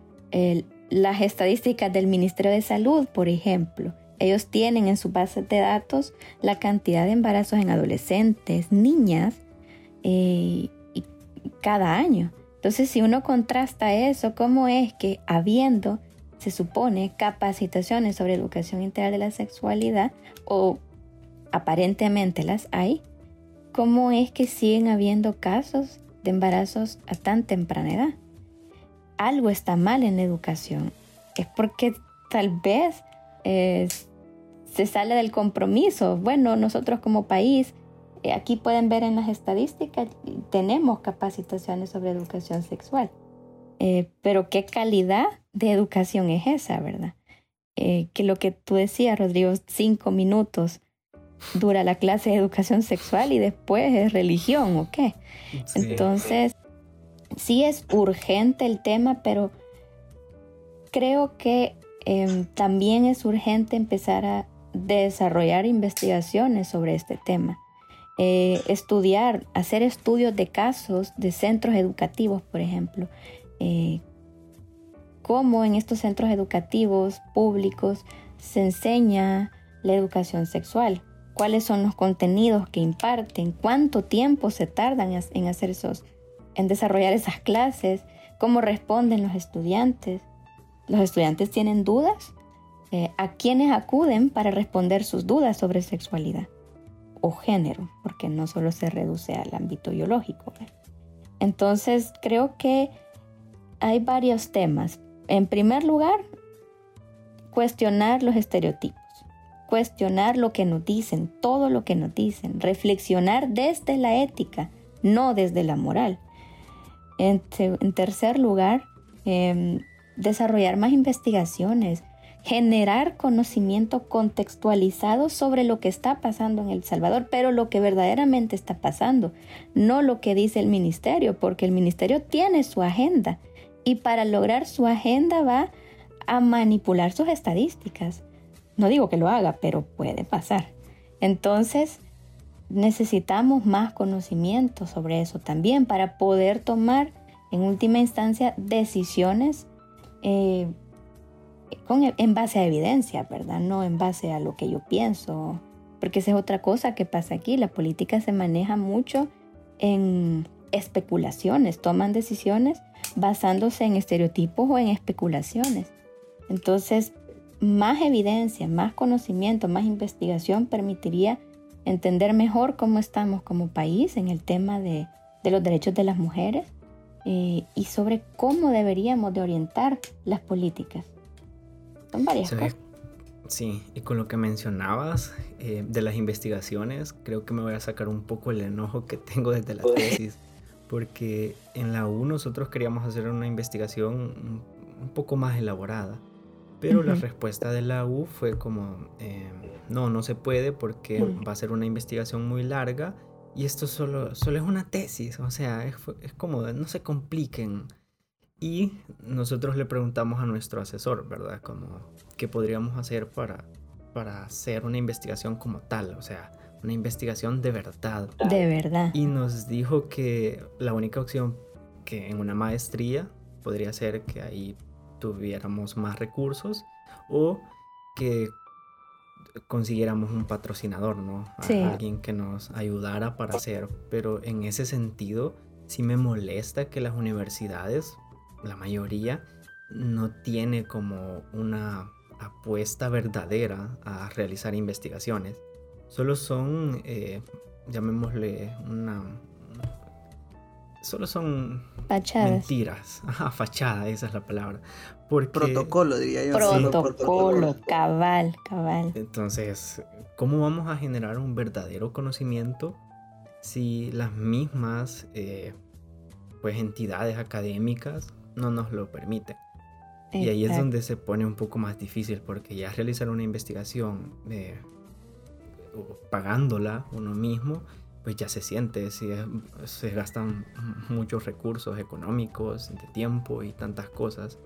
las estadísticas del Ministerio de Salud, por ejemplo, ellos tienen en su base de datos la cantidad de embarazos en adolescentes, niñas, eh, cada año. Entonces, si uno contrasta eso, ¿cómo es que habiendo, se supone, capacitaciones sobre educación integral de la sexualidad, o aparentemente las hay, cómo es que siguen habiendo casos de embarazos a tan temprana edad? Algo está mal en la educación. Es porque tal vez es se sale del compromiso. Bueno, nosotros como país, eh, aquí pueden ver en las estadísticas, tenemos capacitaciones sobre educación sexual. Eh, pero qué calidad de educación es esa, ¿verdad? Eh, que lo que tú decías, Rodrigo, cinco minutos dura la clase de educación sexual y después es religión o qué. Entonces, sí es urgente el tema, pero creo que em, también es urgente empezar a desarrollar investigaciones sobre este tema, eh, estudiar, hacer estudios de casos de centros educativos, por ejemplo, eh, cómo en estos centros educativos públicos se enseña la educación sexual, cuáles son los contenidos que imparten, cuánto tiempo se tardan en hacer esos, en desarrollar esas clases, cómo responden los estudiantes. ¿Los estudiantes tienen dudas? Eh, a quienes acuden para responder sus dudas sobre sexualidad o género, porque no solo se reduce al ámbito biológico. Entonces creo que hay varios temas. En primer lugar, cuestionar los estereotipos, cuestionar lo que nos dicen, todo lo que nos dicen, reflexionar desde la ética, no desde la moral. En, tercer lugar, em, desarrollar más investigaciones, generar conocimiento contextualizado sobre lo que está pasando en El Salvador, pero lo que verdaderamente está pasando, no lo que dice el ministerio, porque el ministerio tiene su agenda y para lograr su agenda va a manipular sus estadísticas. No digo que lo haga, pero puede pasar. Entonces, necesitamos más conocimiento sobre eso también para poder tomar en última instancia decisiones eh, en base a evidencia, ¿verdad? No en base a lo que yo pienso. Porque esa es otra cosa que pasa aquí. La política se maneja mucho en especulaciones, toman decisiones basándose en estereotipos o en especulaciones. Entonces, más evidencia, más conocimiento, más investigación permitiría entender mejor cómo estamos como país en el tema de, los derechos de las mujeres eh, y sobre cómo deberíamos de orientar las políticas. Son varias sí, cosas. Sí, y con lo que mencionabas eh, de las investigaciones, creo que me voy a sacar un poco el enojo que tengo desde la tesis, porque en la U nosotros queríamos hacer una investigación un poco más elaborada, pero la respuesta de la U fue como, eh, no, no se puede porque va a ser una investigación muy larga y esto solo, solo es una tesis, o sea, es, es como, no se compliquen. Y nosotros le preguntamos a nuestro asesor, ¿verdad? Como, ¿qué podríamos hacer para, para hacer una investigación como tal? O sea, una investigación de verdad. De verdad. Y nos dijo que la única opción que en una maestría podría ser que ahí tuviéramos más recursos o que consiguiéramos un patrocinador, ¿no? Alguien que nos ayudara para hacer. Pero en ese sentido, sí me molesta que las universidades, la mayoría, no tiene como una apuesta verdadera a realizar investigaciones. Solo son, eh, llamémosle una... Solo son mentiras. Ajá, fachada, esa es la palabra. Protocolo, diría yo. Protocolo, cabal, cabal. Entonces, ¿cómo vamos a generar un verdadero conocimiento si las mismas eh, pues, entidades académicas no nos lo permiten? Y ahí es donde se pone un poco más difícil porque ya realizar una investigación eh, pagándola uno mismo, pues ya se siente, si se gastan muchos recursos económicos, de tiempo y tantas cosas.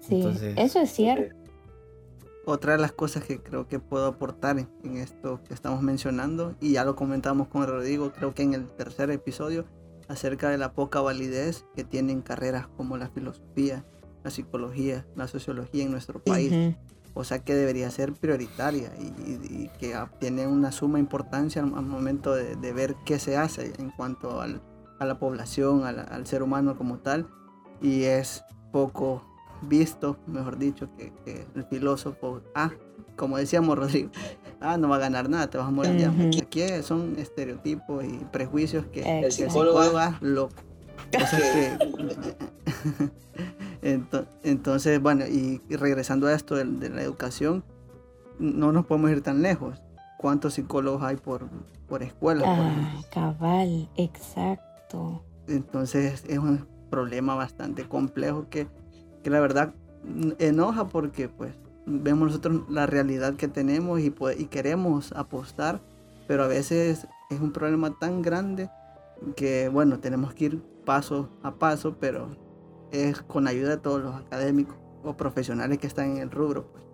Sí, eso es cierto. Otra de las cosas que creo que puedo aportar en esto que estamos mencionando, y ya lo comentamos con Rodrigo, creo que en el tercer episodio, acerca de la poca validez que tienen carreras como la filosofía, la psicología, la sociología en nuestro país. O sea que debería ser prioritaria y, que tiene una suma importancia al, momento de, ver qué se hace en cuanto a la población, al, ser humano como tal. Y es poco visto, mejor dicho, que, el filósofo, ah, como decíamos Rodrigo, ah, no va a ganar nada, te vas a morir. Aquí son estereotipos y prejuicios que el psicólogo es loco. que, Entonces, bueno, y regresando a esto de, la educación, no nos podemos ir tan lejos. ¿Cuántos psicólogos hay por, por escuela? Ah, cabal, exacto. Entonces es un problema bastante complejo que, que la verdad enoja porque pues vemos nosotros la realidad que tenemos y, y queremos apostar, pero a veces es un problema tan grande que bueno, tenemos que ir paso a paso, pero es con ayuda de todos los académicos o profesionales que están en el rubro. Pues.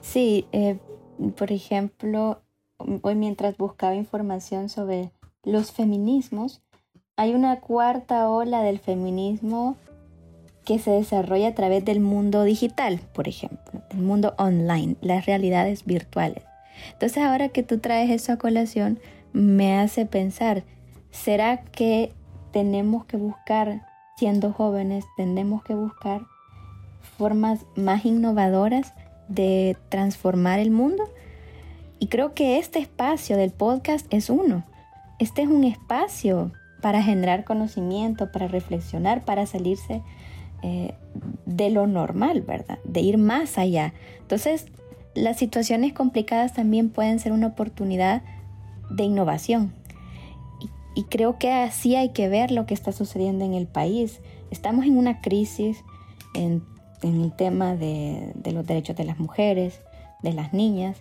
Sí, eh, por ejemplo, hoy mientras buscaba información sobre los feminismos, hay una cuarta ola del feminismo que se desarrolla a través del mundo digital, por ejemplo, el mundo online, las realidades virtuales. Entonces ahora que tú traes eso a colación, me hace pensar, ¿será que tenemos que buscar siendo jóvenes tendemos que buscar formas más innovadoras de transformar el mundo. Y creo que este espacio del podcast es uno. Este es un espacio para generar conocimiento, para reflexionar, para salirse eh, de lo normal, ¿verdad? De ir más allá. Entonces, las situaciones complicadas también pueden ser una oportunidad de innovación, y creo que así hay que ver lo que está sucediendo en el país. Estamos en una crisis en, el tema de, los derechos de las mujeres, de las niñas,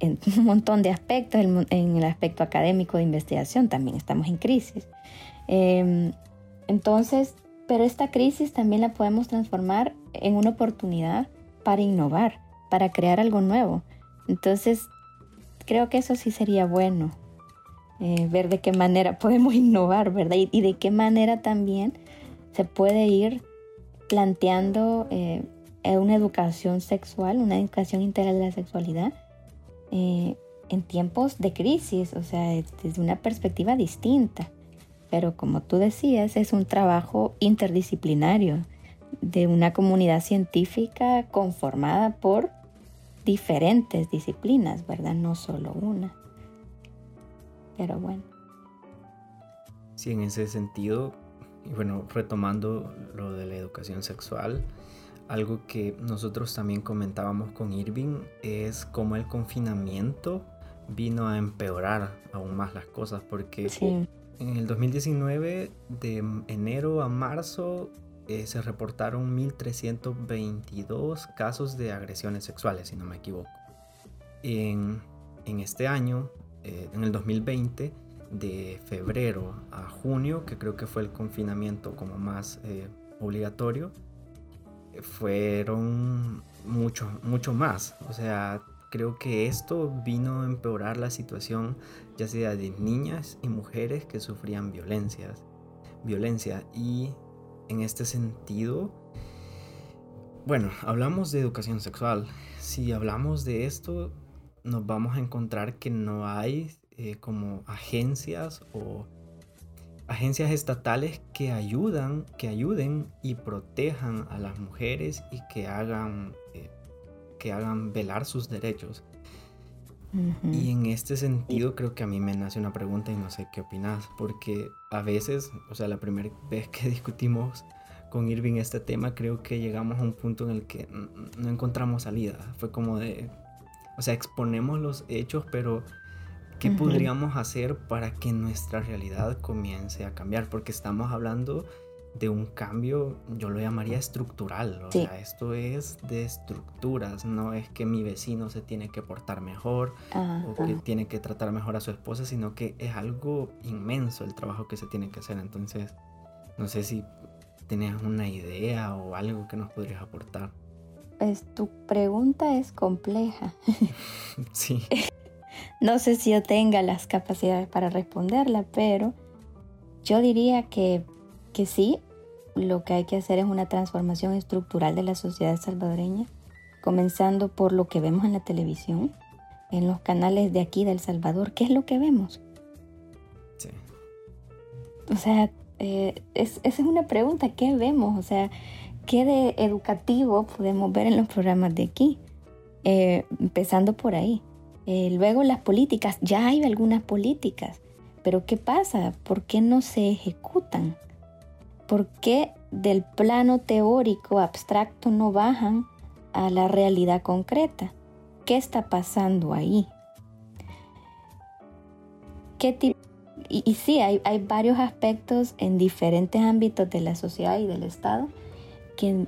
en un montón de aspectos, en, el aspecto académico de investigación también estamos en crisis. Em, entonces, pero esta crisis también la podemos transformar en una oportunidad para innovar, para crear algo nuevo. Entonces, creo que eso sí sería bueno. Eh, ver de qué manera podemos innovar, ¿verdad? Y, de qué manera también se puede ir planteando eh, una educación sexual, una educación integral de la sexualidad eh, en tiempos de crisis, o sea, desde una perspectiva distinta. Pero como tú decías, es un trabajo interdisciplinario de una comunidad científica conformada por diferentes disciplinas, ¿verdad? No solo una pero bueno. Sí, en ese sentido, y bueno, retomando lo de la educación sexual, algo que nosotros también comentábamos con Irving es cómo el confinamiento vino a empeorar aún más las cosas, porque en el 2019, de enero a marzo, eh, se reportaron 1.322 casos de agresiones sexuales, si no me equivoco. En, en este año, eh, en el 2020, de febrero a junio, que creo que fue el confinamiento como más eh, obligatorio, fueron mucho, mucho más. O sea, creo que esto vino a empeorar la situación ya sea de niñas y mujeres que sufrían violencias, violencia y en este sentido, bueno, hablamos de educación sexual. Si hablamos de esto, nos vamos a encontrar que no hay eh, como agencias o agencias estatales que ayudan, que ayuden y protejan a las mujeres y que hagan, que hagan velar sus derechos. Y en este sentido creo que a mí me nace una pregunta y no sé qué opinas, porque a veces, o sea, la primera vez que discutimos con Irving este tema, creo que llegamos a un punto en el que no encontramos salida. Fue como de, o sea, exponemos los hechos, pero ¿qué podríamos hacer para que nuestra realidad comience a cambiar? Porque estamos hablando de un cambio, yo lo llamaría estructural. O sea, esto es de estructuras, no es que mi vecino se tiene que portar mejor o que tiene que tratar mejor a su esposa, sino que es algo inmenso el trabajo que se tiene que hacer. Entonces, no sé si tienes una idea o algo que nos podrías aportar. Pues tu pregunta es compleja. sí. no sé si yo tenga las capacidades para responderla, pero yo diría que, que sí, lo que hay que hacer es una transformación estructural de la sociedad salvadoreña, comenzando por lo que vemos en la televisión, en los canales de aquí del Salvador. ¿Qué es lo que vemos? Sí. O sea, eh, esa es una pregunta, ¿qué vemos? O sea, ¿qué de educativo podemos ver en los programas de aquí? Eh, empezando por ahí. Eh, luego las políticas, ya hay algunas políticas, pero ¿qué pasa? ¿Por qué no se ejecutan? ¿Por qué del plano teórico abstracto no bajan a la realidad concreta? ¿Qué está pasando ahí? ¿Qué tipo? Y, sí, hay, hay varios aspectos en diferentes ámbitos de la sociedad y del Estado que,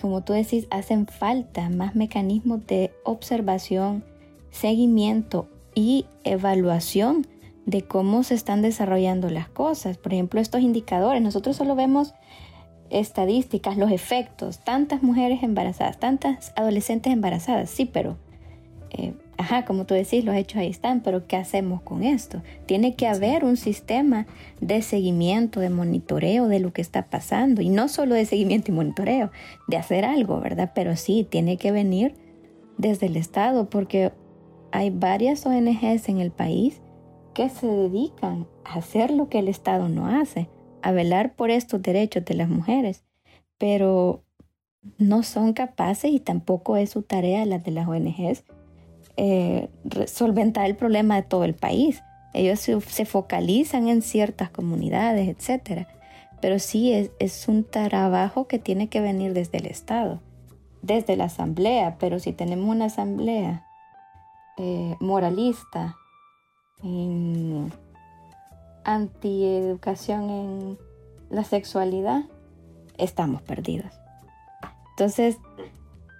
como tú decís, hacen falta más mecanismos de observación, seguimiento y evaluación de cómo se están desarrollando las cosas. Por ejemplo, estos indicadores, nosotros solo vemos estadísticas, los efectos, tantas mujeres embarazadas, tantas adolescentes embarazadas, sí, pero, eh, ajá, como tú decís, los hechos ahí están, pero ¿qué hacemos con esto? Tiene que haber un sistema de seguimiento, de monitoreo de lo que está pasando, y no solo de seguimiento y monitoreo, de hacer algo, ¿verdad? Pero sí, tiene que venir desde el Estado, porque hay varias ONGs en el país que se dedican a hacer lo que el Estado no hace, a velar por estos derechos de las mujeres, pero no son capaces y tampoco es su tarea la de las ONGs eh, solventar el problema de todo el país. Ellos se, focalizan en ciertas comunidades, etc. Pero sí es, es un trabajo que tiene que venir desde el Estado, desde la asamblea, pero si tenemos una asamblea eh, moralista, en antieducación en la sexualidad, estamos perdidos. Entonces,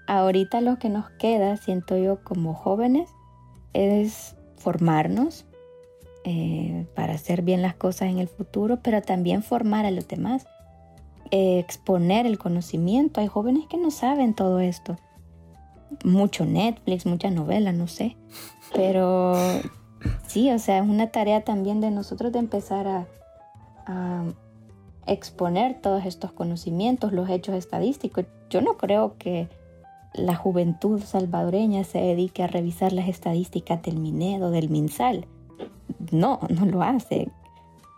ahorita lo que nos queda, siento yo como jóvenes, es formarnos eh, para hacer bien las cosas en el futuro, pero también formar a los demás, eh, exponer el conocimiento. Hay jóvenes que no saben todo esto. Mucho Netflix, mucha novela, no sé. Pero Sí, o sea, es una tarea también de nosotros de empezar a, exponer todos estos conocimientos, los hechos estadísticos. Yo no creo que la juventud salvadoreña se dedique a revisar las estadísticas del Minedo, del MinSal. No, no lo hace.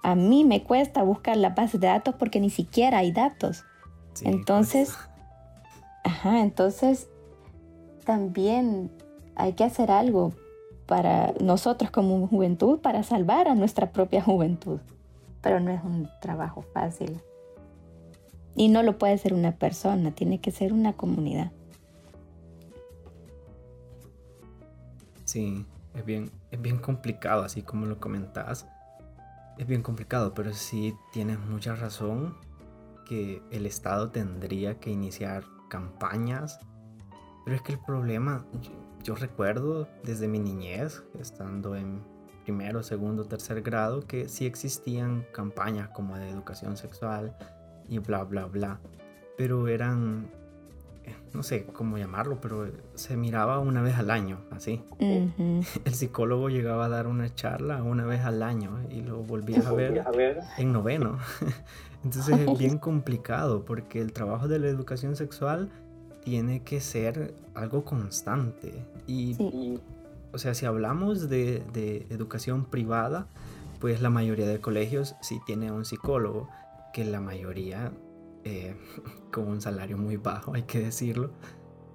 A mí me cuesta buscar la base de datos porque ni siquiera hay datos. entonces, pues. ajá, entonces también hay que hacer algo para nosotros como juventud, para salvar a nuestra propia juventud. Pero no es un trabajo fácil. Y no lo puede ser una persona, tiene que ser una comunidad. Sí, es bien, es bien complicado, así como lo comentas. Es bien complicado, pero sí tienes mucha razón que el Estado tendría que iniciar campañas. Pero es que el problema, yo recuerdo desde mi niñez, estando en primero, segundo, tercer grado, que sí existían campañas como de educación sexual y bla, bla, bla. Pero eran, no sé cómo llamarlo, pero se miraba una vez al año, así. El psicólogo llegaba a dar una charla una vez al año y lo volvías a ver, en noveno. Entonces es bien complicado porque el trabajo de la educación sexual tiene que ser algo constante. Y, o sea, si hablamos de, de educación privada, pues la mayoría de colegios sí tiene un psicólogo, que la mayoría eh, con un salario muy bajo, hay que decirlo.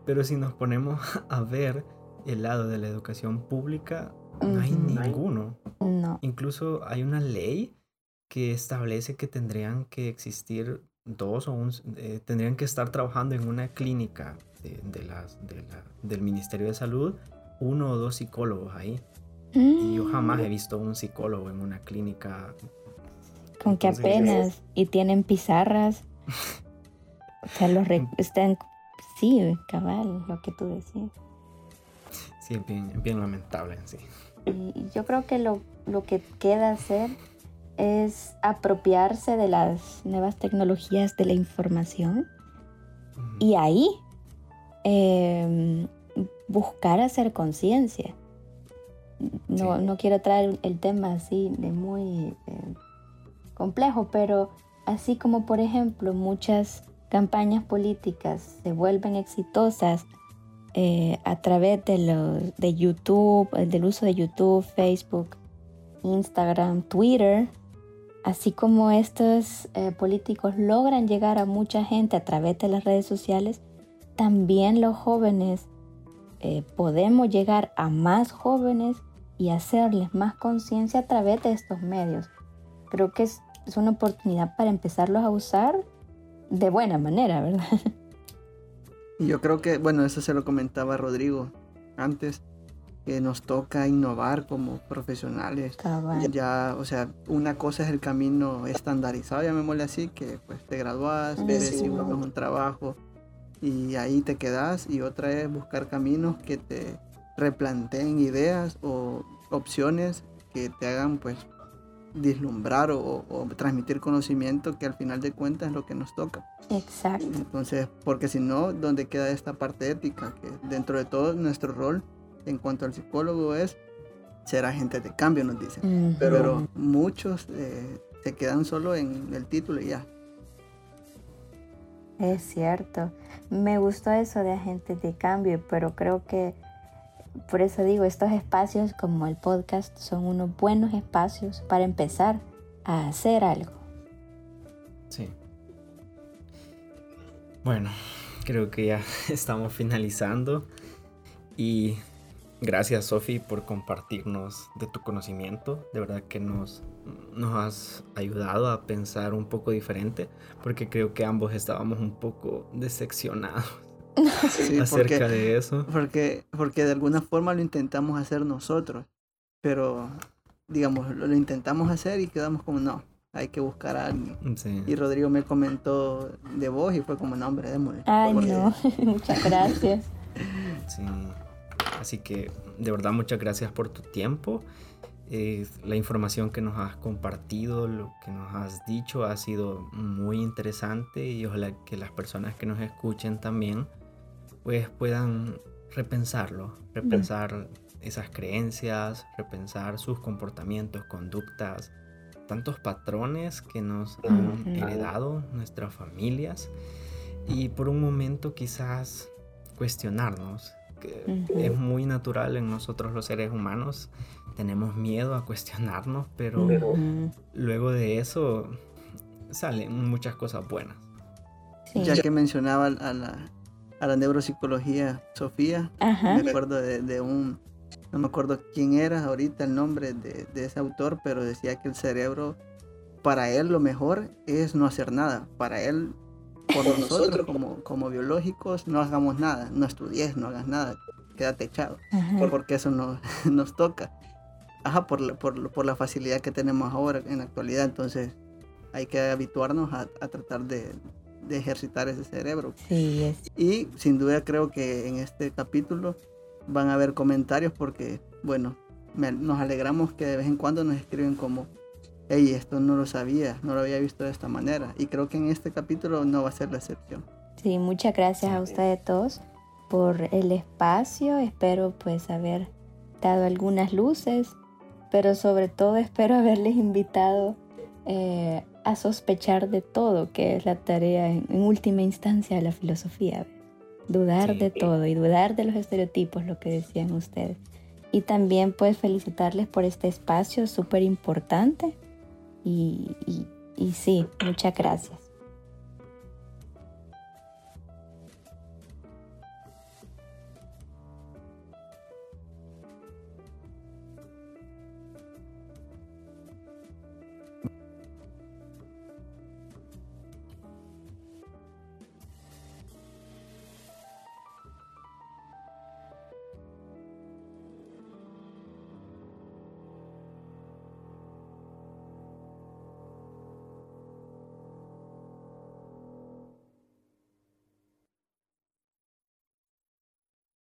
Pero si nos ponemos a ver el lado de la educación pública, no hay ninguno. No. Incluso hay una ley que establece que tendrían que existir dos o un, eh, tendrían que estar trabajando en una clínica de, las, del Ministerio de Salud, uno o dos psicólogos ahí. Y yo jamás he mm. visto un psicólogo en una clínica. Con que apenas, y tienen pizarras o sea, los están, sí, cabal, lo que tú decías. Sí, bien, bien lamentable, sí. Y yo creo que lo, lo que queda hacer es apropiarse de las nuevas tecnologías de la información y ahí em, buscar hacer conciencia. No, no, quiero traer el tema así de muy eh, complejo, pero Así como por ejemplo muchas campañas políticas se vuelven exitosas eh, a través de, de YouTube, del uso de YouTube, Facebook, Instagram, Twitter, así como estos eh, políticos logran llegar a mucha gente a través de las redes sociales, también los jóvenes podemos llegar a más jóvenes y hacerles más conciencia a través de estos medios. Creo que es es una oportunidad para empezarlos a usar de buena manera, ¿verdad? Yo creo que, bueno, eso se lo comentaba Rodrigo antes, que nos toca innovar como profesionales. Ya, o sea, una cosa es el camino estandarizado, llamémosle así, que pues te gradúas, ves buscas un trabajo y ahí te quedas, y otra es buscar caminos que te replanteen ideas o opciones que te hagan pues dislumbrar o, transmitir conocimiento que al final de cuentas es lo que nos toca. Exacto. Entonces, porque si no, ¿dónde queda esta parte ética? Que dentro de todo nuestro rol en cuanto al psicólogo es ser agente de cambio, nos dicen. Pero muchos eh, se quedan solo en el título y ya. Es cierto. Me gustó eso de agente de cambio, pero creo que por eso digo, estos espacios como el podcast son unos buenos espacios para empezar a hacer algo. Sí. Bueno, creo que ya estamos finalizando y gracias Sofi por compartirnos de tu conocimiento. De verdad que nos, nos has ayudado a pensar un poco diferente porque creo que ambos estábamos un poco decepcionados acerca de eso. Porque, porque de alguna forma lo intentamos hacer nosotros, pero digamos, lo, intentamos hacer y quedamos como no, hay que buscar a alguien. Y Rodrigo me comentó de vos y fue como, no, hombre, démosle. Ay, no, muchas gracias. Sí, así que de verdad muchas gracias por tu tiempo. Eh, la información que nos has compartido, lo que nos has dicho ha sido muy interesante y ojalá que las personas que nos escuchen también pues puedan repensarlo, repensar esas creencias, repensar sus comportamientos, conductas, tantos patrones que nos han heredado nuestras familias y por un momento quizás cuestionarnos, que es muy natural en nosotros los seres humanos, tenemos miedo a cuestionarnos, pero luego de eso salen muchas cosas buenas. Ya que mencionaba a la, a la neuropsicología Sofía. Me acuerdo de, un, no me acuerdo quién era ahorita el nombre de, ese autor, pero decía que el cerebro, para él lo mejor es no hacer nada. Para él, por nosotros como, como biológicos, no hagamos nada, no estudies, no hagas nada, quédate echado, porque eso no, nos toca. Ajá, por la, por, la facilidad que tenemos ahora en la actualidad, entonces hay que habituarnos a tratar de, de ejercitar ese cerebro. Sí, es. Y sin duda creo que en este capítulo van a haber comentarios porque, bueno, nos alegramos que de vez en cuando nos escriben como, hey, esto no lo sabía, no lo había visto de esta manera. Y creo que en este capítulo no va a ser la excepción. Sí, muchas gracias a ustedes todos por el espacio. Espero pues haber dado algunas luces, pero sobre todo espero haberles invitado eh, a sospechar de todo, que es la tarea en, última instancia de la filosofía. Dudar de todo y dudar de los estereotipos, lo que decían ustedes. Y también pues felicitarles por este espacio súper importante. Y, y sí, muchas gracias.